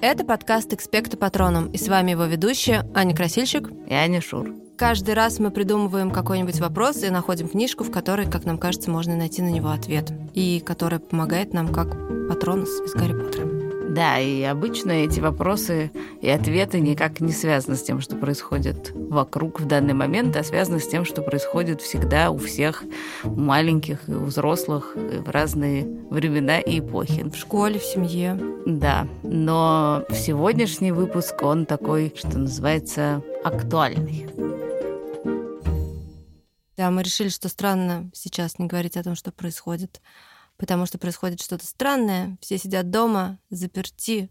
Это подкаст «Экспекта Патроном», и с вами его ведущая Аня Красильщик и Аня Шур. Каждый раз мы придумываем какой-нибудь вопрос и находим книжку, в которой, как нам кажется, можно найти на него ответ, и которая помогает нам как Патронус из Гарри Поттера. Да, и обычно эти вопросы и ответы никак не связаны с тем, что происходит вокруг в данный момент, а связаны с тем, что происходит всегда у всех, у маленьких и у взрослых в разные времена и эпохи. В школе, в семье. Да, но сегодняшний выпуск, он такой, что называется, актуальный. Да, мы решили, что странно сейчас не говорить о том, что происходит потому что происходит что-то странное, все сидят дома, заперти,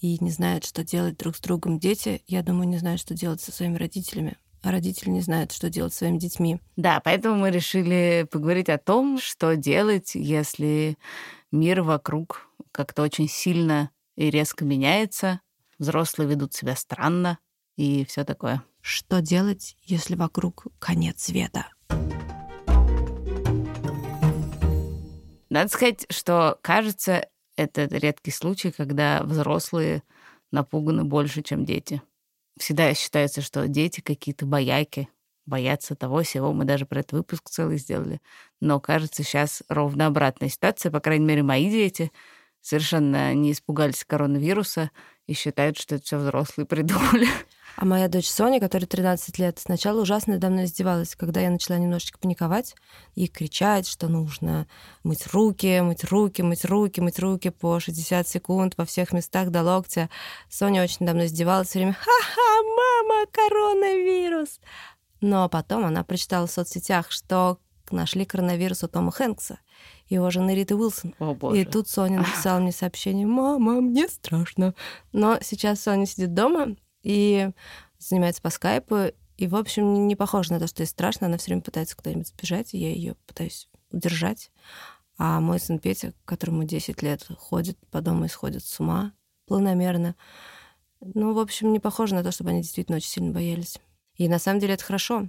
и не знают, что делать друг с другом. Дети, я думаю, не знают, что делать со своими родителями а родители не знают, что делать со своими детьми. Да, поэтому мы решили поговорить о том, что делать, если мир вокруг как-то очень сильно и резко меняется, взрослые ведут себя странно и все такое. Что делать, если вокруг конец света? Надо сказать, что, кажется, это редкий случай, когда взрослые напуганы больше, чем дети. Всегда считается, что дети какие-то бояки, боятся того всего. Мы даже про этот выпуск целый сделали. Но, кажется, сейчас ровно обратная ситуация. По крайней мере, мои дети совершенно не испугались коронавируса и считают, что это все взрослые придумали. А моя дочь Соня, которой 13 лет, сначала ужасно надо мной издевалась, когда я начала немножечко паниковать и кричать, что нужно мыть руки, мыть руки, мыть руки, мыть руки по 60 секунд во всех местах до локтя. Соня очень мной издевалась все время. «Ха-ха, мама, коронавирус!» Но потом она прочитала в соцсетях, что нашли коронавирус у Тома Хэнкса его жены Риты Уилсон. О, боже. И тут Соня написала мне сообщение, «Мама, мне страшно». Но сейчас Соня сидит дома, и занимается по скайпу. И, в общем, не похоже на то, что ей страшно. Она все время пытается куда-нибудь сбежать, и я ее пытаюсь удержать. А мой сын Петя, которому 10 лет, ходит по дому и сходит с ума планомерно. Ну, в общем, не похоже на то, чтобы они действительно очень сильно боялись. И на самом деле это хорошо.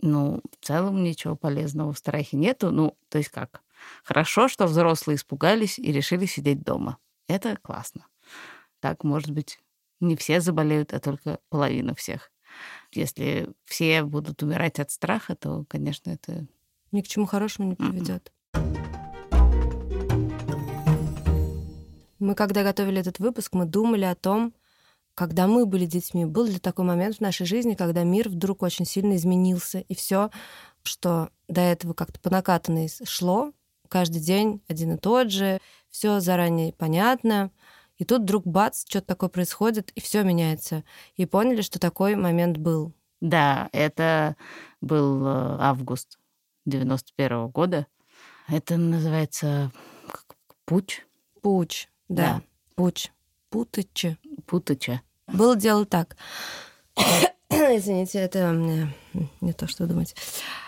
Ну, в целом ничего полезного в страхе нету. Ну, то есть как? Хорошо, что взрослые испугались и решили сидеть дома. Это классно. Так, может быть, не все заболеют, а только половина всех. Если все будут умирать от страха, то, конечно, это... Ни к чему хорошему не приведет. Мы, когда готовили этот выпуск, мы думали о том, когда мы были детьми, был ли такой момент в нашей жизни, когда мир вдруг очень сильно изменился, и все, что до этого как-то по накатанной шло, каждый день один и тот же, все заранее понятно, и тут вдруг бац, что-то такое происходит, и все меняется. И поняли, что такой момент был. Да, это был э, август 91 -го года. Это называется пуч. Пуч, да. да. Пуч. Путыча. Путыча. Было дело так. Извините, это мне не то, что думать.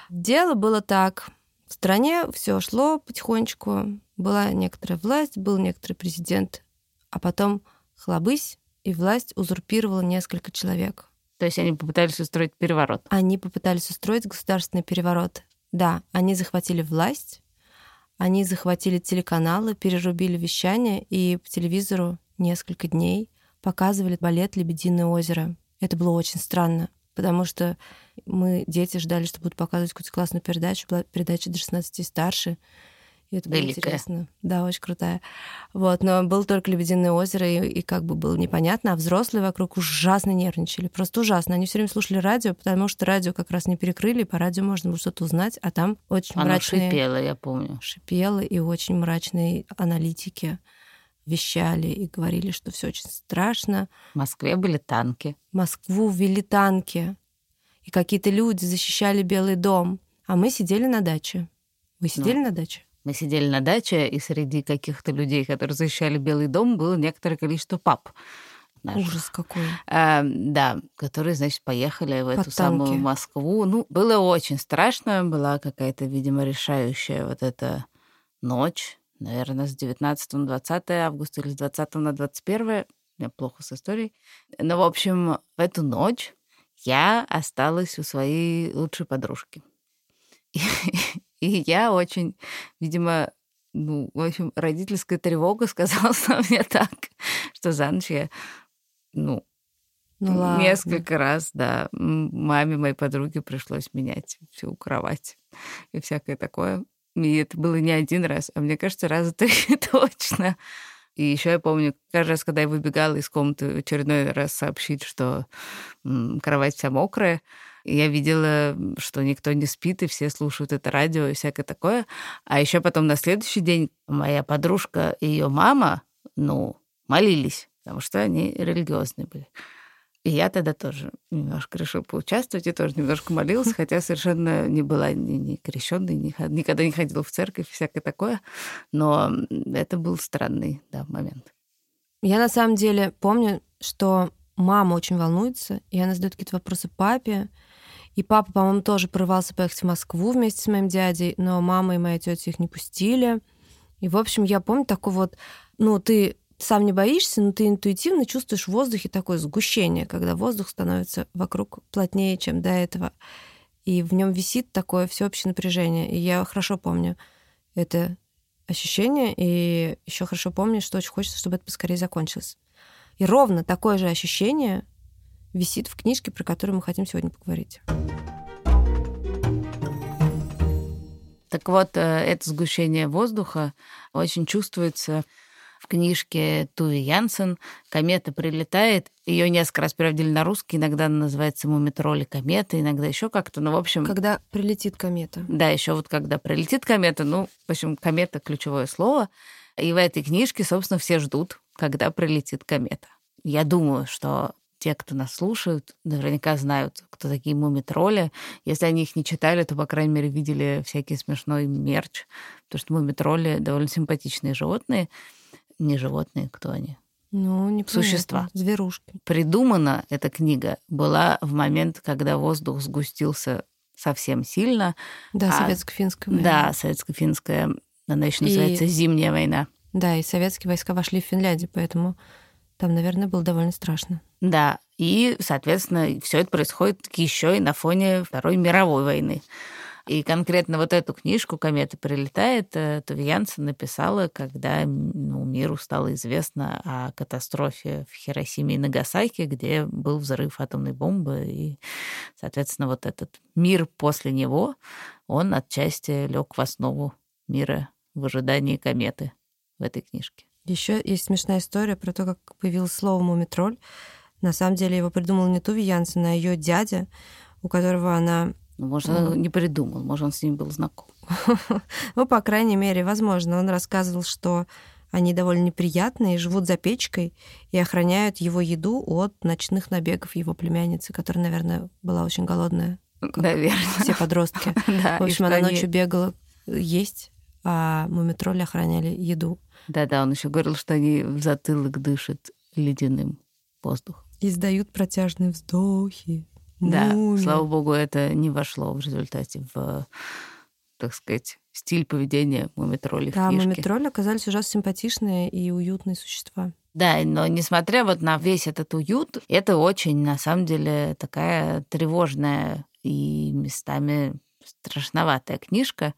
Дело было так. В стране все шло потихонечку. Была некоторая власть, был некоторый президент а потом хлобысь, и власть узурпировала несколько человек. То есть они попытались устроить переворот? Они попытались устроить государственный переворот. Да, они захватили власть, они захватили телеканалы, перерубили вещание, и по телевизору несколько дней показывали балет «Лебединое озеро». Это было очень странно, потому что мы, дети, ждали, что будут показывать какую-то классную передачу, была передача до 16 и старше, и это было Великая. интересно. Да, очень крутая. Вот, но было только Лебединое озеро, и, и как бы было непонятно, а взрослые вокруг ужасно нервничали. Просто ужасно. Они все время слушали радио, потому что радио как раз не перекрыли, и по радио можно было что-то узнать, а там очень Оно мрачные... шипело, я помню. Шипело, и очень мрачные аналитики вещали и говорили, что все очень страшно. В Москве были танки. Москву ввели танки. И какие-то люди защищали Белый дом. А мы сидели на даче. Вы сидели ну, на даче? Мы сидели на даче, и среди каких-то людей, которые защищали Белый дом, было некоторое количество пап. Наших. Ужас какой. А, да, которые, значит, поехали в Под эту танки. самую Москву. Ну, было очень страшно. Была какая-то, видимо, решающая вот эта ночь. Наверное, с 19 на 20 августа или с 20 на 21. У меня плохо с историей. Но, в общем, в эту ночь я осталась у своей лучшей подружки. И я очень, видимо, ну, в общем, родительская тревога сказала на мне так, что за ночь я, ну, Ну ладно. несколько раз, да, маме моей подруги пришлось менять всю кровать и всякое такое. И это было не один раз, а мне кажется, раза три точно. И еще я помню, каждый раз, когда я выбегала из комнаты очередной раз сообщить, что кровать вся мокрая, и я видела, что никто не спит, и все слушают это радио и всякое такое. А еще потом на следующий день моя подружка и ее мама, ну, молились, потому что они религиозные были. И я тогда тоже немножко решила поучаствовать и тоже немножко молилась, хотя совершенно не была ни, ни крещенной, ни, никогда не ходила в церковь, всякое такое. Но это был странный да, момент. Я на самом деле помню, что мама очень волнуется, и она задает какие-то вопросы папе. И папа, по-моему, тоже порывался поехать в Москву вместе с моим дядей, но мама и моя тетя их не пустили. И, в общем, я помню такой вот, ну, ты сам не боишься, но ты интуитивно чувствуешь в воздухе такое сгущение, когда воздух становится вокруг плотнее, чем до этого. И в нем висит такое всеобщее напряжение. И я хорошо помню это ощущение, и еще хорошо помню, что очень хочется, чтобы это поскорее закончилось. И ровно такое же ощущение висит в книжке, про которую мы хотим сегодня поговорить. Так вот, э, это сгущение воздуха очень чувствуется в книжке Туви Янсен «Комета прилетает». Ее несколько раз переводили на русский, иногда она называется «Мумитроли комета», иногда еще как-то, ну, в общем... Когда прилетит комета. Да, еще вот когда прилетит комета, ну, в общем, комета — ключевое слово. И в этой книжке, собственно, все ждут, когда прилетит комета. Я думаю, что те, кто нас слушают, наверняка знают, кто такие мумитроли. Если они их не читали, то, по крайней мере, видели всякий смешной мерч, потому что мумитроли довольно симпатичные животные. Не животные, кто они? Ну, не Существа. Зверушки. Придумана эта книга была в момент, когда воздух сгустился совсем сильно. Да, А, советско-финская война. Да, советско-финская, она еще И- называется «Зимняя война». Да, и советские войска вошли в Финляндию, поэтому там, наверное, было довольно страшно. Да, и, соответственно, все это происходит еще и на фоне Второй мировой войны. И конкретно вот эту книжку «Комета прилетает» э, Туви Янсен написала, когда ну, миру стало известно о катастрофе в Хиросиме и Нагасаки, где был взрыв атомной бомбы. И, соответственно, вот этот мир после него, он отчасти лег в основу мира в ожидании кометы в этой книжке. Еще есть смешная история про то, как появилось слово «мумитроль». На самом деле его придумал не Туви Янсен, а ее дядя, у которого она Ну, Может, он не придумал, может, он с ним был знаком. Ну, по крайней мере, возможно. Он рассказывал, что они довольно неприятные, живут за печкой и охраняют его еду от ночных набегов его племянницы, которая, наверное, была очень голодная, Наверное. все подростки. Да, В общем, она они- ночью бегала есть, а мумитроли охраняли еду. Да-да, он еще говорил, что они в затылок дышат ледяным воздухом. Издают протяжные вздохи. Да, Муми. слава богу, это не вошло в результате в, так сказать, стиль поведения мумитролей Да, мумитроли оказались ужасно симпатичные и уютные существа. Да, но несмотря вот на весь этот уют, это очень, на самом деле, такая тревожная и местами страшноватая книжка.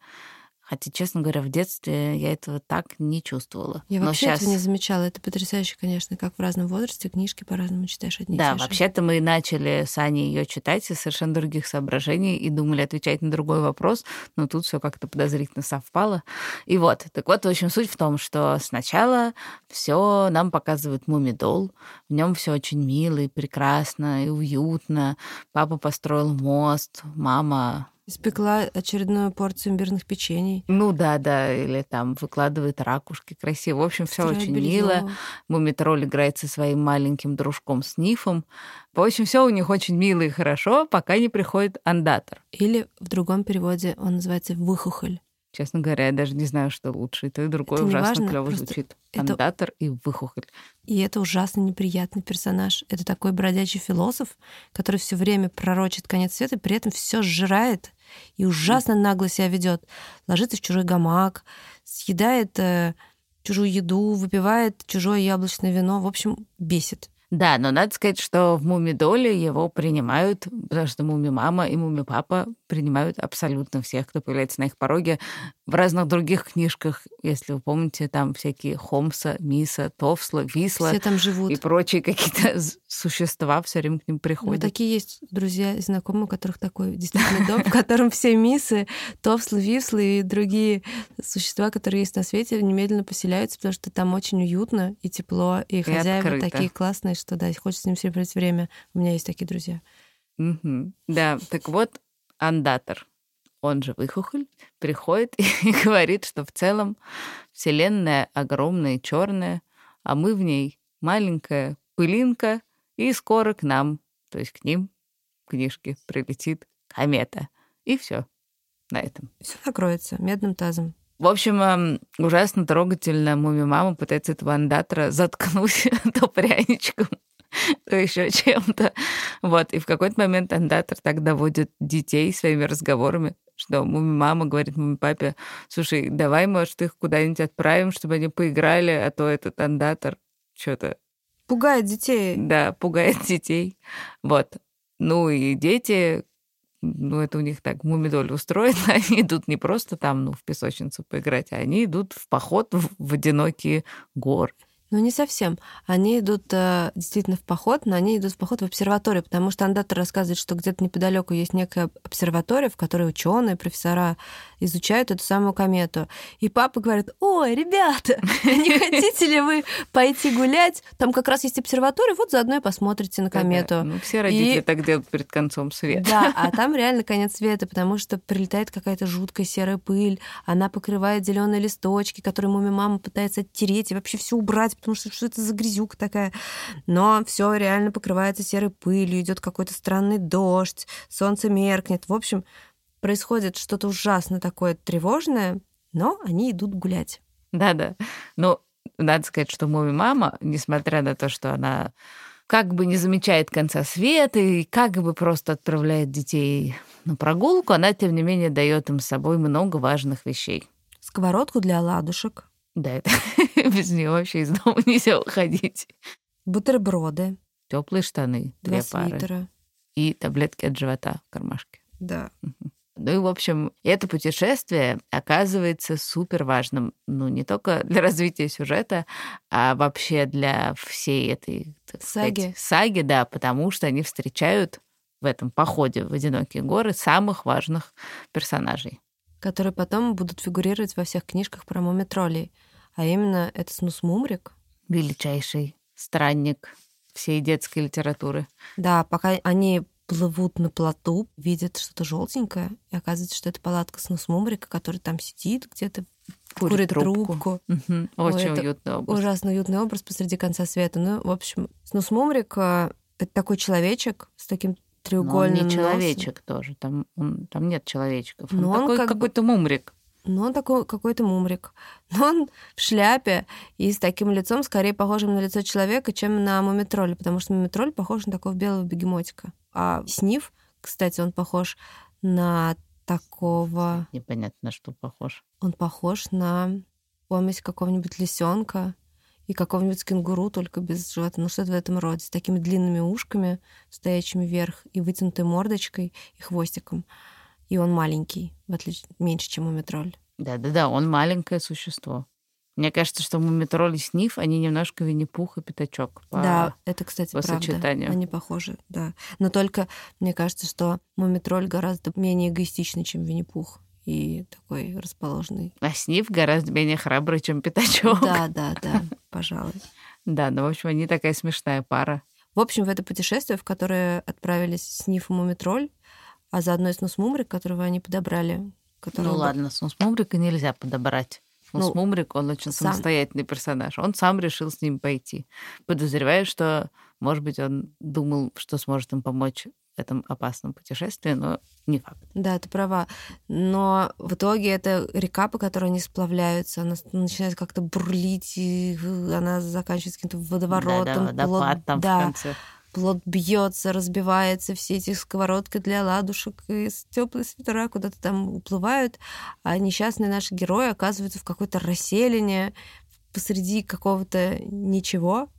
Хотя, честно говоря, в детстве я этого так не чувствовала. Я Но вообще щас- этого не замечала. Это потрясающе, конечно, как в разном возрасте книжки по-разному читаешь одни Да, вообще-то мы начали с Аней ее читать из совершенно других соображений и думали отвечать на другой вопрос, но тут все как-то подозрительно совпало. И вот, так вот, в общем, суть в том, что сначала все нам показывает мумидол, в нем все очень мило и прекрасно и уютно. Папа построил мост, мама Испекла очередную порцию имбирных печений. ну да, да, или там выкладывает ракушки красиво. В общем, все стирает очень бельё. мило. Мумитроль играет со своим маленьким дружком Снифом. В общем, все у них очень мило и хорошо, пока не приходит андатор. Или в другом переводе он называется выхухоль. Честно говоря, я даже не знаю, что лучше. И то, и другое Это ужасно важно, клево звучит. это- Андатор и выхухоль. И это ужасно неприятный персонаж. Это такой бродячий философ, который все время пророчит конец света, при этом все сжирает и ужасно нагло себя ведет. Ложится в чужой гамак, съедает э, чужую еду, выпивает чужое яблочное вино. В общем, бесит. Да, но надо сказать, что в Мумидоле его принимают, потому что Муми-мама и Муми-папа принимают абсолютно всех, кто появляется на их пороге. В разных других книжках, если вы помните, там всякие Хомса, Миса, Товсла, Висла. Все там живут. И прочие какие-то существа все время к ним приходят. Ну, такие есть друзья и знакомые, у которых такой действительно дом, в котором все Мисы, Товслы, Вислы и другие существа, которые есть на свете, немедленно поселяются, потому что там очень уютно и тепло, и, и хозяева открыто. такие классные, что да, хочется с ним все время. У меня есть такие друзья. Угу. Да, так вот, андатор, он же выхухоль, приходит и говорит, что в целом Вселенная огромная и черная, а мы в ней маленькая пылинка, и скоро к нам, то есть к ним, книжки, прилетит комета. И все на этом. Все накроется медным тазом. В общем, ужасно трогательно муми мама пытается этого андатора заткнуть то пряничком, то еще чем-то. Вот. И в какой-то момент андатор так доводит детей своими разговорами, что мама говорит муми папе, слушай, давай, может, их куда-нибудь отправим, чтобы они поиграли, а то этот андатор что-то... Пугает детей. Да, пугает детей. Вот. Ну и дети, ну, это у них так мумидоль устроено, они идут не просто там, ну, в песочницу поиграть, а они идут в поход в, в одинокие горы. Ну, не совсем. Они идут э, действительно в поход, но они идут в поход в обсерваторию, потому что андатор рассказывает, что где-то неподалеку есть некая обсерватория, в которой ученые, профессора изучают эту самую комету. И папа говорит, ой, ребята, не хотите ли вы пойти гулять? Там как раз есть обсерватория, вот заодно и посмотрите на комету. Ну, все родители так делают перед концом света. Да, а там реально конец света, потому что прилетает какая-то жуткая серая пыль, она покрывает зеленые листочки, которые муми мама пытается оттереть и вообще все убрать, потому что что это за грязюка такая. Но все реально покрывается серой пылью, идет какой-то странный дождь, солнце меркнет. В общем, происходит что-то ужасно такое тревожное, но они идут гулять. Да-да. Ну, надо сказать, что Моми мама, несмотря на то, что она как бы не замечает конца света и как бы просто отправляет детей на прогулку, она, тем не менее, дает им с собой много важных вещей. Сковородку для оладушек, да, это без нее вообще из дома нельзя уходить. Бутерброды. Теплые штаны. Два две пары. свитера. И таблетки от живота в кармашке. Да. Ну и, в общем, это путешествие оказывается супер важным, ну, не только для развития сюжета, а вообще для всей этой саги. Сказать, саги, да, потому что они встречают в этом походе в одинокие горы самых важных персонажей которые потом будут фигурировать во всех книжках про мумитролей. А именно это Снус Мумрик. Величайший странник всей детской литературы. Да, пока они плывут на плоту, видят что-то желтенькое, и оказывается, что это палатка Снус Мумрика, который там сидит где-то курит, курит трубку. трубку. Угу. Очень Ой, уютный образ. Ужасно уютный образ посреди конца света. Ну, в общем, Снус Мумрик э, — это такой человечек с таким треугольным Но он не человечек носом. тоже, там, он, там нет человечков. Он Но такой он как какой-то мумрик. Ну, он такой какой-то мумрик. Но он в шляпе и с таким лицом, скорее похожим на лицо человека, чем на мумитроль, потому что мумитроль похож на такого белого бегемотика. А сниф, кстати, он похож на такого... Непонятно, на что похож. Он похож на помесь какого-нибудь лисенка и какого-нибудь кенгуру, только без живота. Ну, что-то в этом роде. С такими длинными ушками, стоящими вверх, и вытянутой мордочкой, и хвостиком. И он маленький, в отличие меньше, чем у метроль. Да-да-да, он маленькое существо. Мне кажется, что Мумитроль и Сниф, они немножко Винни-Пух и Пятачок. По, да, это, кстати, по правда. Сочетанию. Они похожи, да. Но только мне кажется, что Мумитроль гораздо менее эгоистичный, чем Винни-Пух и такой расположенный. А Сниф гораздо менее храбрый, чем Пятачок. Да, да, да, пожалуй. Да, ну, в общем, они такая смешная пара. В общем, в это путешествие, в которое отправились Сниф и Мумитроль, а заодно и Снус Мумрик, которого они подобрали. Ну ладно, Снус Мумрика нельзя подобрать. Ну, Мумрик, он очень сам... самостоятельный персонаж. Он сам решил с ним пойти. Подозреваю, что, может быть, он думал, что сможет им помочь этом опасном путешествии, но не факт. Да, ты права. Но в итоге это река, по которой они сплавляются, она начинает как-то бурлить, и она заканчивается каким-то водоворотом. Да, да, водопад плод... там да. в конце. Плод бьется, разбивается, все эти сковородки для ладушек и теплые свитера куда-то там уплывают, а несчастные наши герои оказываются в какой-то расселине посреди какого-то ничего,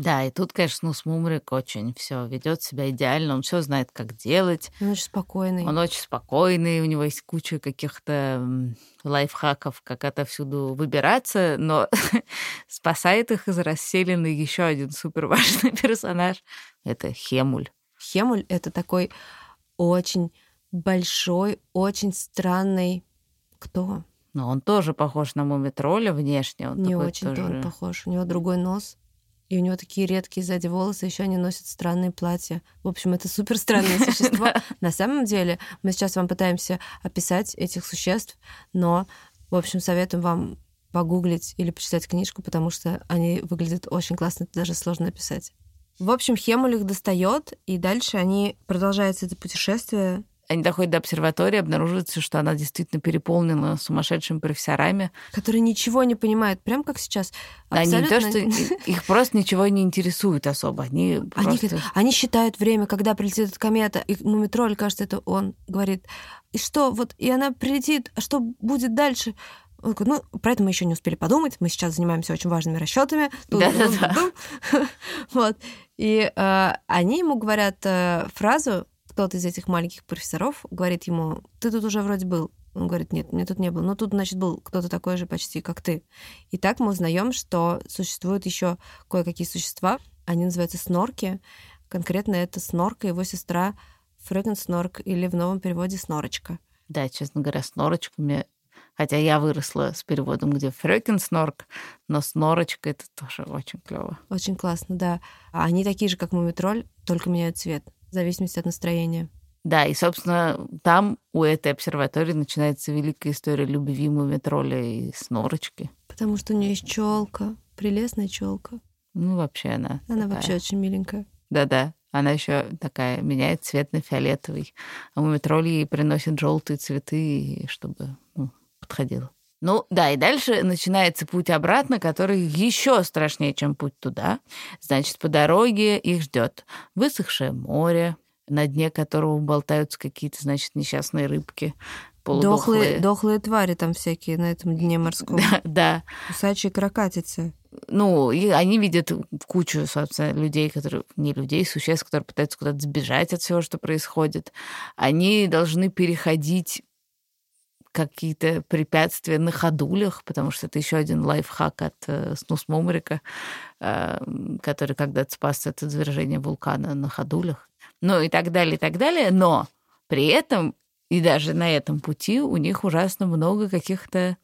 Да, и тут, конечно, ну, Смумрик очень все ведет себя идеально, он все знает, как делать. Он очень спокойный. Он очень спокойный, у него есть куча каких-то лайфхаков, как отовсюду выбираться, но спасает их из расселены еще один супер важный персонаж. Это Хемуль. Хемуль — это такой очень большой, очень странный... Кто? Но он тоже похож на Мумитроля внешне. Он Не очень-то тоже... он похож. У него другой нос. И у него такие редкие сзади волосы, еще они носят странные платья. В общем, это супер странное существо. На самом деле, мы сейчас вам пытаемся описать этих существ, но, в общем, советуем вам погуглить или почитать книжку, потому что они выглядят очень классно, это даже сложно описать. В общем, Хемуль их достает, и дальше они продолжаются это путешествие они доходят до обсерватории, обнаруживается, что она действительно переполнена сумасшедшими профессорами. Которые ничего не понимают, прям как сейчас. Они не то, что их просто ничего не интересует особо. Они, они, просто... они считают время, когда прилетит эта комета, и Мумитроль, кажется, это он говорит, и что, вот, и она прилетит, а что будет дальше? Он говорит, ну, про это мы еще не успели подумать. Мы сейчас занимаемся очень важными расчетами. Да-да-да. Вот. И э, они ему говорят э, фразу, кто-то из этих маленьких профессоров говорит ему, ты тут уже вроде был. Он говорит, нет, мне тут не был. Ну, тут, значит, был кто-то такой же почти, как ты. И так мы узнаем, что существуют еще кое-какие существа. Они называются снорки. Конкретно это снорка и его сестра Фрёкен Снорк или в новом переводе Снорочка. Да, честно говоря, Снорочка мне... Хотя я выросла с переводом, где Фрёкен Снорк, но Снорочка — это тоже очень клево. Очень классно, да. А они такие же, как Мумитроль, только меняют цвет в зависимости от настроения. Да, и, собственно, там у этой обсерватории начинается великая история любви Мумитроля и Снорочки. Потому что у нее есть челка, прелестная челка. Ну, вообще она. Она такая. вообще очень миленькая. Да-да. Она еще такая меняет цвет на фиолетовый. А Мумитроль ей приносит желтые цветы, чтобы ну, подходило. Ну да, и дальше начинается путь обратно, который еще страшнее, чем путь туда. Значит, по дороге их ждет высохшее море, на дне которого болтаются какие-то, значит, несчастные рыбки. Дохлые, дохлые твари там всякие на этом дне морском. Да, да. Кусачие крокатицы. Ну, и они видят кучу, собственно, людей, которые... Не людей, существ, которые пытаются куда-то сбежать от всего, что происходит. Они должны переходить какие-то препятствия на ходулях, потому что это еще один лайфхак от э, Снус Мумрика, э, который когда-то спас от извержения вулкана на ходулях. Ну и так далее, и так далее. Но при этом и даже на этом пути у них ужасно много каких-то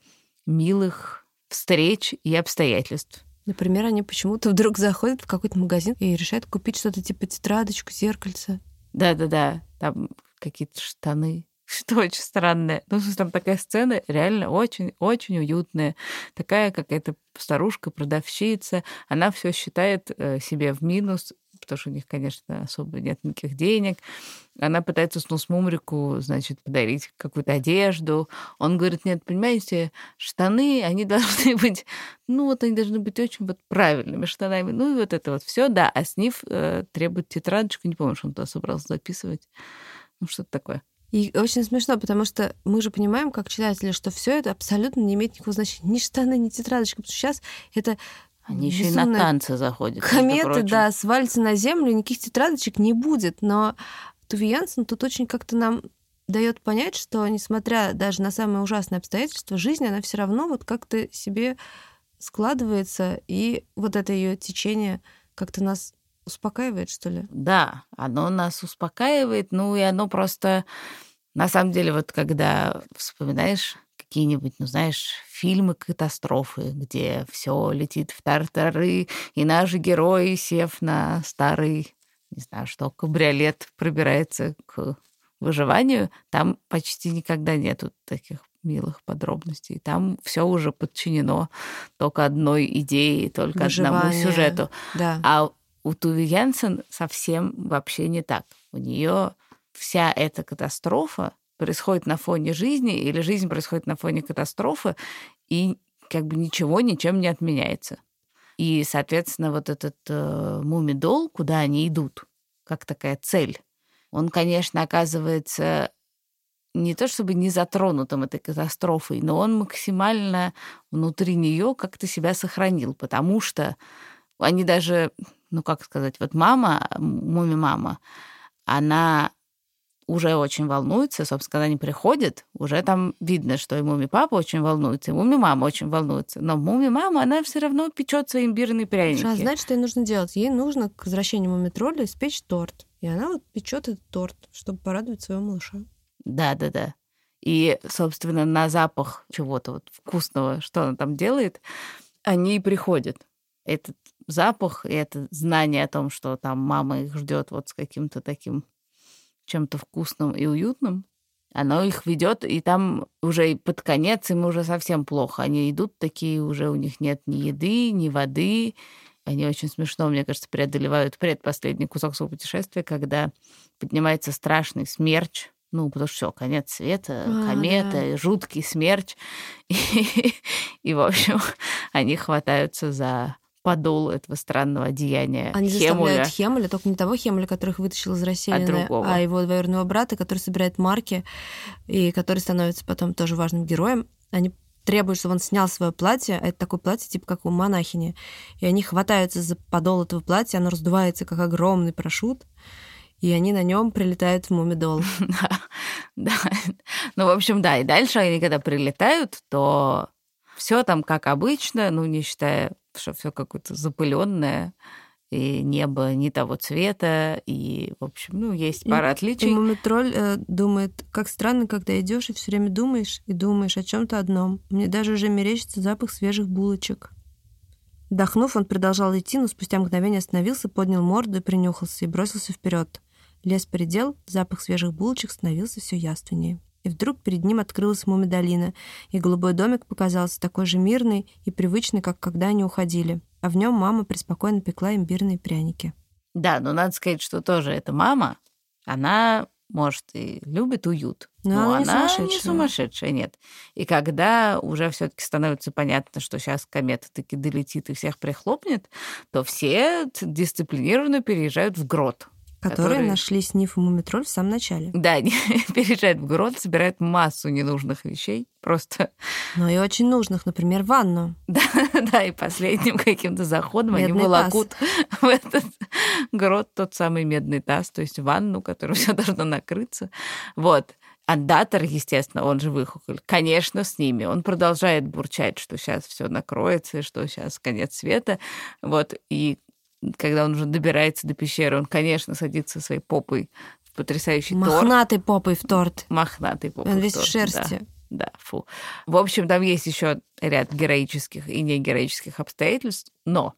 милых встреч и обстоятельств. Например, они почему-то вдруг заходят в какой-то магазин и решают купить что-то типа тетрадочку, зеркальце. Да-да-да, там какие-то штаны что очень странное. Ну, там такая сцена реально очень-очень уютная. Такая какая-то старушка-продавщица. Она все считает э, себе в минус, потому что у них, конечно, особо нет никаких денег. Она пытается Снус Мумрику, значит, подарить какую-то одежду. Он говорит, нет, понимаете, штаны, они должны быть, ну вот они должны быть очень вот правильными штанами. Ну и вот это вот все, да. А Сниф э, требует тетрадочку, не помню, что он туда собрался записывать. Ну, что-то такое. И очень смешно, потому что мы же понимаем, как читатели, что все это абсолютно не имеет никакого значения. Ни штаны, ни тетрадочка. Потому что сейчас это они еще и на танцы заходят. Кометы, да, свалятся на землю, никаких тетрадочек не будет. Но Туви Янсен тут очень как-то нам дает понять, что несмотря даже на самые ужасные обстоятельства, жизнь, она все равно вот как-то себе складывается, и вот это ее течение как-то нас успокаивает, что ли? Да, оно нас успокаивает, ну и оно просто, на самом деле, вот когда вспоминаешь какие-нибудь, ну знаешь, фильмы катастрофы, где все летит в тартары, и наш герой, сев на старый, не знаю что, кабриолет, пробирается к выживанию, там почти никогда нету таких милых подробностей. Там все уже подчинено только одной идее, только Выживание. одному сюжету. Да. А у Туви Янсен совсем вообще не так. У нее вся эта катастрофа происходит на фоне жизни, или жизнь происходит на фоне катастрофы, и как бы ничего ничем не отменяется. И, соответственно, вот этот э, мумидол, куда они идут, как такая цель, он, конечно, оказывается не то чтобы не затронутым этой катастрофой, но он максимально внутри нее как-то себя сохранил, потому что они даже ну как сказать, вот мама, муми-мама, она уже очень волнуется, собственно, когда они приходят, уже там видно, что и муми-папа очень волнуется, и муми-мама очень волнуется. Но муми-мама, она все равно печет свои имбирные пряники. А знаешь, что ей нужно делать? Ей нужно к возвращению муми-тролля испечь торт. И она вот печет этот торт, чтобы порадовать своего малыша. Да-да-да. И, собственно, на запах чего-то вот вкусного, что она там делает, они и приходят. Этот запах и это знание о том, что там мама их ждет вот с каким-то таким чем-то вкусным и уютным, оно их ведет, и там уже под конец им уже совсем плохо. Они идут такие, уже у них нет ни еды, ни воды. Они очень смешно, мне кажется, преодолевают предпоследний кусок своего путешествия, когда поднимается страшный смерч, ну, потому что все, конец света, а, комета, да. жуткий смерч. И, и, в общем, они хватаются за подолу этого странного одеяния Они Хемуля. заставляют Хемуля, только не того Хемуля, которых вытащил из расселины, а, а его двоюродного брата, который собирает марки и который становится потом тоже важным героем. Они требуют, чтобы он снял свое платье, а это такое платье, типа как у монахини. И они хватаются за подол этого платья, оно раздувается, как огромный парашют, и они на нем прилетают в Мумидол. да. Ну, в общем, да, и дальше они, когда прилетают, то все там как обычно, ну, не считая что все какое-то запыленное, и небо не того цвета, и, в общем, ну, есть пара и, отличий. И Мумитроль э, думает, как странно, когда идешь и все время думаешь, и думаешь о чем то одном. Мне даже уже мерещится запах свежих булочек. Вдохнув, он продолжал идти, но спустя мгновение остановился, поднял морду и принюхался, и бросился вперед. Лес поредел, запах свежих булочек становился все яственнее и вдруг перед ним открылась мумидолина, и голубой домик показался такой же мирный и привычный, как когда они уходили. А в нем мама преспокойно пекла имбирные пряники. Да, но надо сказать, что тоже эта мама, она может, и любит уют. Но, но она, не, она сумасшедшая. не сумасшедшая, нет. И когда уже все-таки становится понятно, что сейчас комета таки долетит и всех прихлопнет, то все дисциплинированно переезжают в грот. Которые, которые... нашли сниф и мумитроль в самом начале. Да, они переезжают в город, собирают массу ненужных вещей. Просто... Ну и очень нужных, например, ванну. Да, да, и последним каким-то заходом медный они волокут таз. в этот грот тот самый медный таз, то есть ванну, которую все должно накрыться. Вот. Андатор, естественно, он же выхухоль, конечно, с ними. Он продолжает бурчать, что сейчас все накроется, что сейчас конец света. Вот. И когда он уже добирается до пещеры, он, конечно, садится своей попой в потрясающий Мохнатой торт. Мохнатой попой в торт. Мохнатой попой Он весь в, торт, в шерсти. Да. Да, фу. В общем, там есть еще ряд героических и негероических обстоятельств, но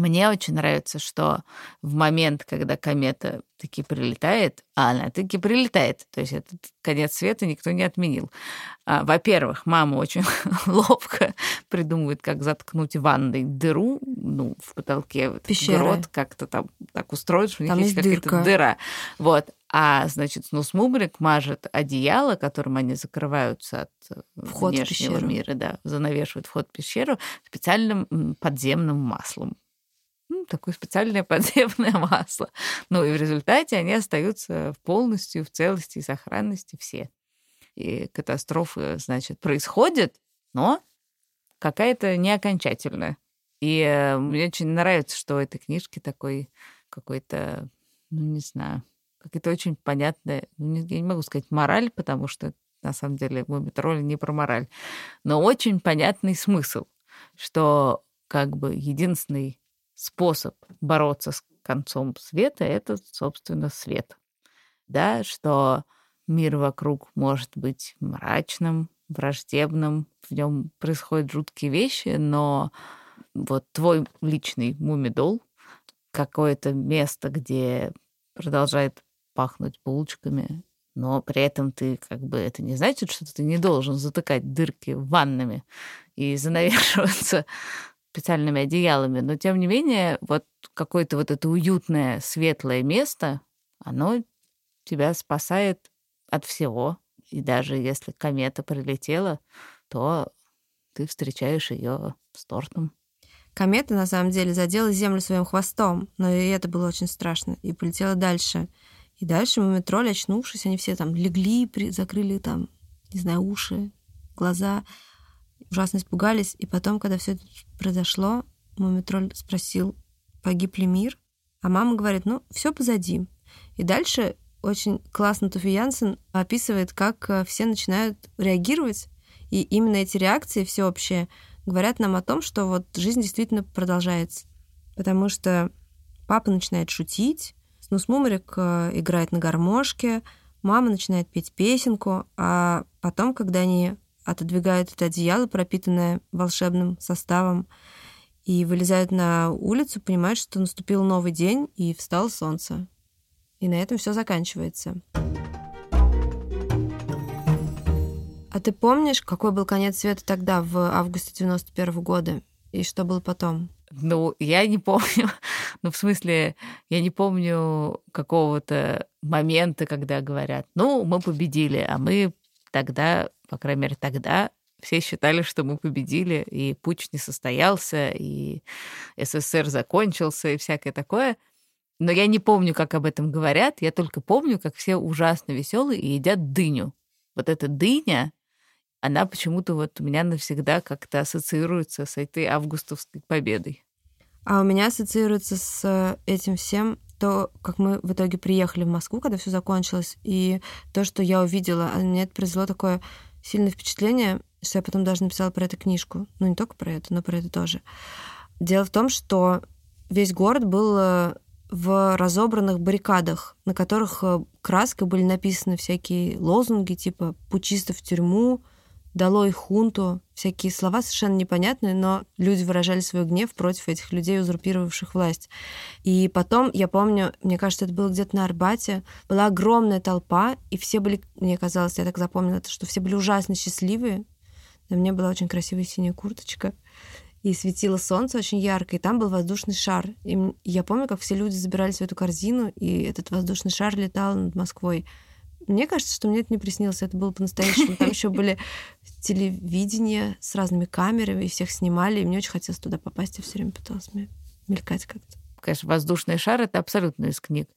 мне очень нравится, что в момент, когда комета таки прилетает, а она таки прилетает, то есть этот конец света никто не отменил. А, во-первых, мама очень ловко придумывает, как заткнуть ванной дыру, ну, в потолке, вот грот как-то там так устроить, что у них есть, есть какая-то дыра. Вот. А, значит, Снусмубрик мажет одеяло, которым они закрываются от э, вход внешнего мира, да, занавешивают вход в пещеру специальным подземным маслом такое специальное подземное масло. Ну и в результате они остаются полностью в целости и сохранности все. И катастрофы, значит, происходят, но какая-то не окончательная. И э, мне очень нравится, что в этой книжке такой какой-то, ну не знаю, какая-то очень понятная, ну, я не могу сказать мораль, потому что на самом деле мой метроль не про мораль, но очень понятный смысл, что как бы единственный способ бороться с концом света — это, собственно, свет. Да, что мир вокруг может быть мрачным, враждебным, в нем происходят жуткие вещи, но вот твой личный мумидол, какое-то место, где продолжает пахнуть булочками, но при этом ты как бы это не значит, что ты не должен затыкать дырки ваннами и занавешиваться специальными одеялами, но тем не менее вот какое-то вот это уютное, светлое место, оно тебя спасает от всего. И даже если комета прилетела, то ты встречаешь ее с тортом. Комета, на самом деле, задела Землю своим хвостом, но и это было очень страшно, и полетела дальше. И дальше мы метро, очнувшись, они все там легли, при... закрыли там, не знаю, уши, глаза ужасно испугались. И потом, когда все это произошло, Мумитроль спросил, погиб ли мир? А мама говорит, ну, все позади. И дальше очень классно Туфи Янсен описывает, как э, все начинают реагировать, и именно эти реакции всеобщие говорят нам о том, что вот жизнь действительно продолжается. Потому что папа начинает шутить, Снус Мумрик э, играет на гармошке, мама начинает петь песенку, а потом, когда они отодвигают это одеяло, пропитанное волшебным составом, и вылезают на улицу, понимают, что наступил новый день, и встало солнце. И на этом все заканчивается. А ты помнишь, какой был конец света тогда, в августе 91 -го года? И что было потом? Ну, я не помню. ну, в смысле, я не помню какого-то момента, когда говорят, ну, мы победили, а мы тогда, по крайней мере, тогда все считали, что мы победили, и путь не состоялся, и СССР закончился, и всякое такое. Но я не помню, как об этом говорят. Я только помню, как все ужасно веселые и едят дыню. Вот эта дыня, она почему-то вот у меня навсегда как-то ассоциируется с этой августовской победой. А у меня ассоциируется с этим всем то, как мы в итоге приехали в Москву, когда все закончилось, и то, что я увидела, а мне это произвело такое сильное впечатление, что я потом даже написала про эту книжку. Ну, не только про это, но про это тоже. Дело в том, что весь город был э, в разобранных баррикадах, на которых э, краской были написаны всякие лозунги типа «пучистов в тюрьму», «долой хунту», всякие слова совершенно непонятные, но люди выражали свой гнев против этих людей, узурпировавших власть. И потом, я помню, мне кажется, это было где-то на Арбате, была огромная толпа, и все были, мне казалось, я так запомнила что все были ужасно счастливые. На мне была очень красивая синяя курточка и светило солнце очень ярко, и там был воздушный шар. И я помню, как все люди забирались в эту корзину, и этот воздушный шар летал над Москвой. Мне кажется, что мне это не приснилось, это было по-настоящему. Там еще были телевидения с разными камерами, и всех снимали, и мне очень хотелось туда попасть, я все время пыталась мелькать как-то конечно, воздушный шар это абсолютно из книг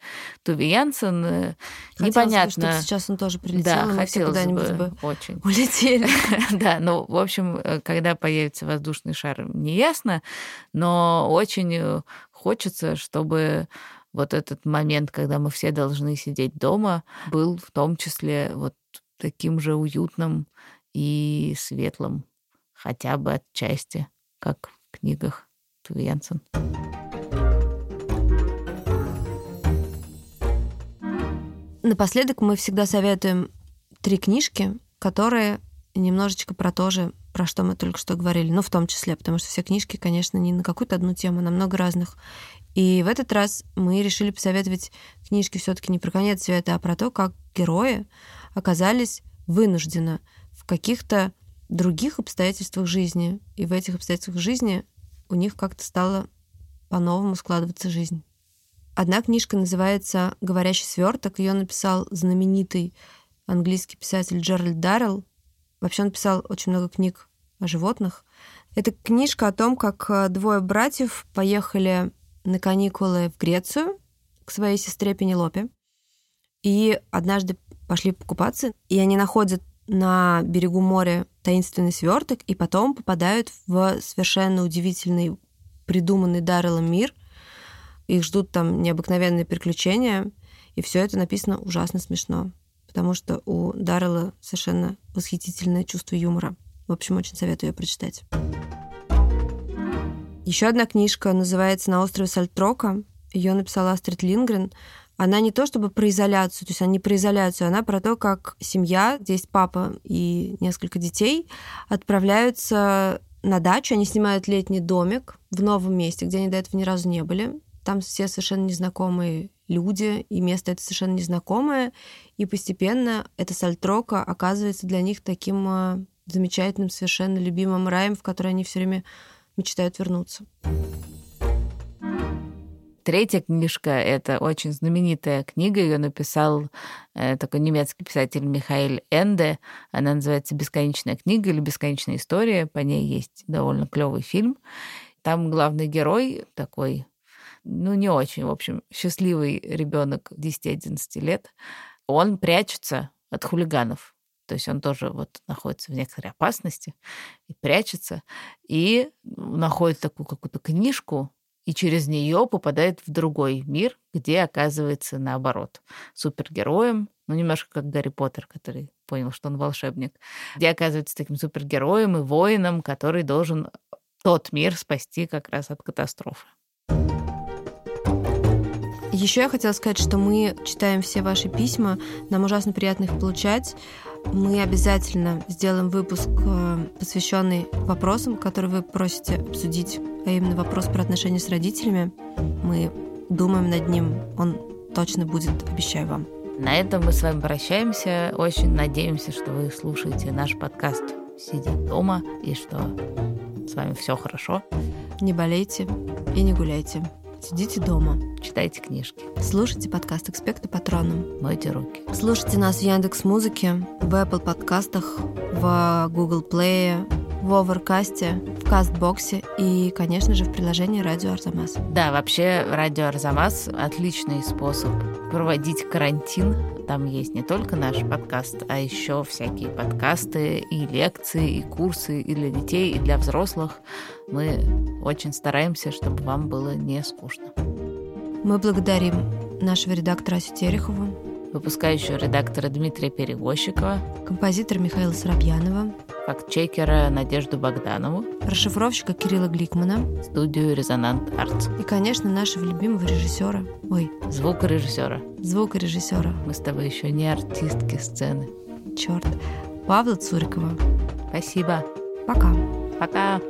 Туви Янсен. Э, непонятно. Бы, сейчас он тоже прилетел, да, мы все куда-нибудь бы, бы очень. улетели. да, ну, в общем, э, когда появится воздушный шар, не ясно, но очень э, хочется, чтобы вот этот момент, когда мы все должны сидеть дома, был в том числе вот таким же уютным и светлым, хотя бы отчасти, как в книгах Туви. Напоследок мы всегда советуем три книжки, которые немножечко про то же, про что мы только что говорили, ну, в том числе, потому что все книжки, конечно, не на какую-то одну тему, а на много разных. И в этот раз мы решили посоветовать книжки все таки не про конец света, а про то, как герои оказались вынуждены в каких-то других обстоятельствах жизни. И в этих обстоятельствах жизни у них как-то стала по-новому складываться жизнь. Одна книжка называется «Говорящий сверток». Ее написал знаменитый английский писатель Джеральд Даррелл. Вообще он писал очень много книг о животных. Это книжка о том, как э, двое братьев поехали на каникулы в Грецию к своей сестре Пенелопе. И однажды пошли покупаться, и они находят на берегу моря таинственный сверток, и потом попадают в совершенно удивительный придуманный Дарреллом мир, их ждут там необыкновенные приключения, и все это написано ужасно смешно, потому что у Даррелла совершенно восхитительное чувство юмора. В общем, очень советую ее прочитать. Еще одна книжка называется «На острове Сальтрока». Ее написала Астрид Лингрен. Она не то чтобы про изоляцию, то есть она не про изоляцию, она про то, как семья, где есть папа и несколько детей, отправляются на дачу, они снимают летний домик в новом месте, где они до этого ни разу не были. Там все совершенно незнакомые люди, и место это совершенно незнакомое, и постепенно эта сальтрока оказывается для них таким а, замечательным, совершенно любимым раем, в который они все время мечтают вернуться. Третья книжка — это очень знаменитая книга. Ее написал э, такой немецкий писатель Михаил Энде. Она называется «Бесконечная книга» или «Бесконечная история». По ней есть довольно клевый фильм. Там главный герой такой ну, не очень, в общем, счастливый ребенок 10-11 лет, он прячется от хулиганов. То есть он тоже вот находится в некоторой опасности и прячется, и находит такую какую-то книжку, и через нее попадает в другой мир, где оказывается наоборот супергероем, ну немножко как Гарри Поттер, который понял, что он волшебник, где оказывается таким супергероем и воином, который должен тот мир спасти как раз от катастрофы. Еще я хотела сказать, что мы читаем все ваши письма, нам ужасно приятно их получать. Мы обязательно сделаем выпуск, э, посвященный вопросам, которые вы просите обсудить, а именно вопрос про отношения с родителями. Мы думаем над ним, он точно будет, обещаю вам. На этом мы с вами прощаемся. Очень надеемся, что вы слушаете наш подкаст сидя дома и что с вами все хорошо. Не болейте и не гуляйте. Сидите дома. Читайте книжки. Слушайте подкаст «Экспекта Патроном». Мойте руки. Слушайте нас в Яндекс Музыке, в Apple подкастах, в Google Play, в Оверкасте, в Кастбоксе и, конечно же, в приложении «Радио Арзамас». Да, вообще «Радио Арзамас» — отличный способ проводить карантин. Там есть не только наш подкаст, а еще всякие подкасты и лекции, и курсы и для детей, и для взрослых. Мы очень стараемся, чтобы вам было не скучно. Мы благодарим нашего редактора Асю Терехову, выпускающего редактора Дмитрия Перевозчикова, композитора Михаила Соробьянова, фактчекера Надежду Богданову, расшифровщика Кирилла Гликмана, студию «Резонант Артс». И, конечно, нашего любимого режиссера. Ой. Звукорежиссера. Звукорежиссера. Мы с тобой еще не артистки сцены. Черт. Павла Цурикова. Спасибо. Пока. Пока.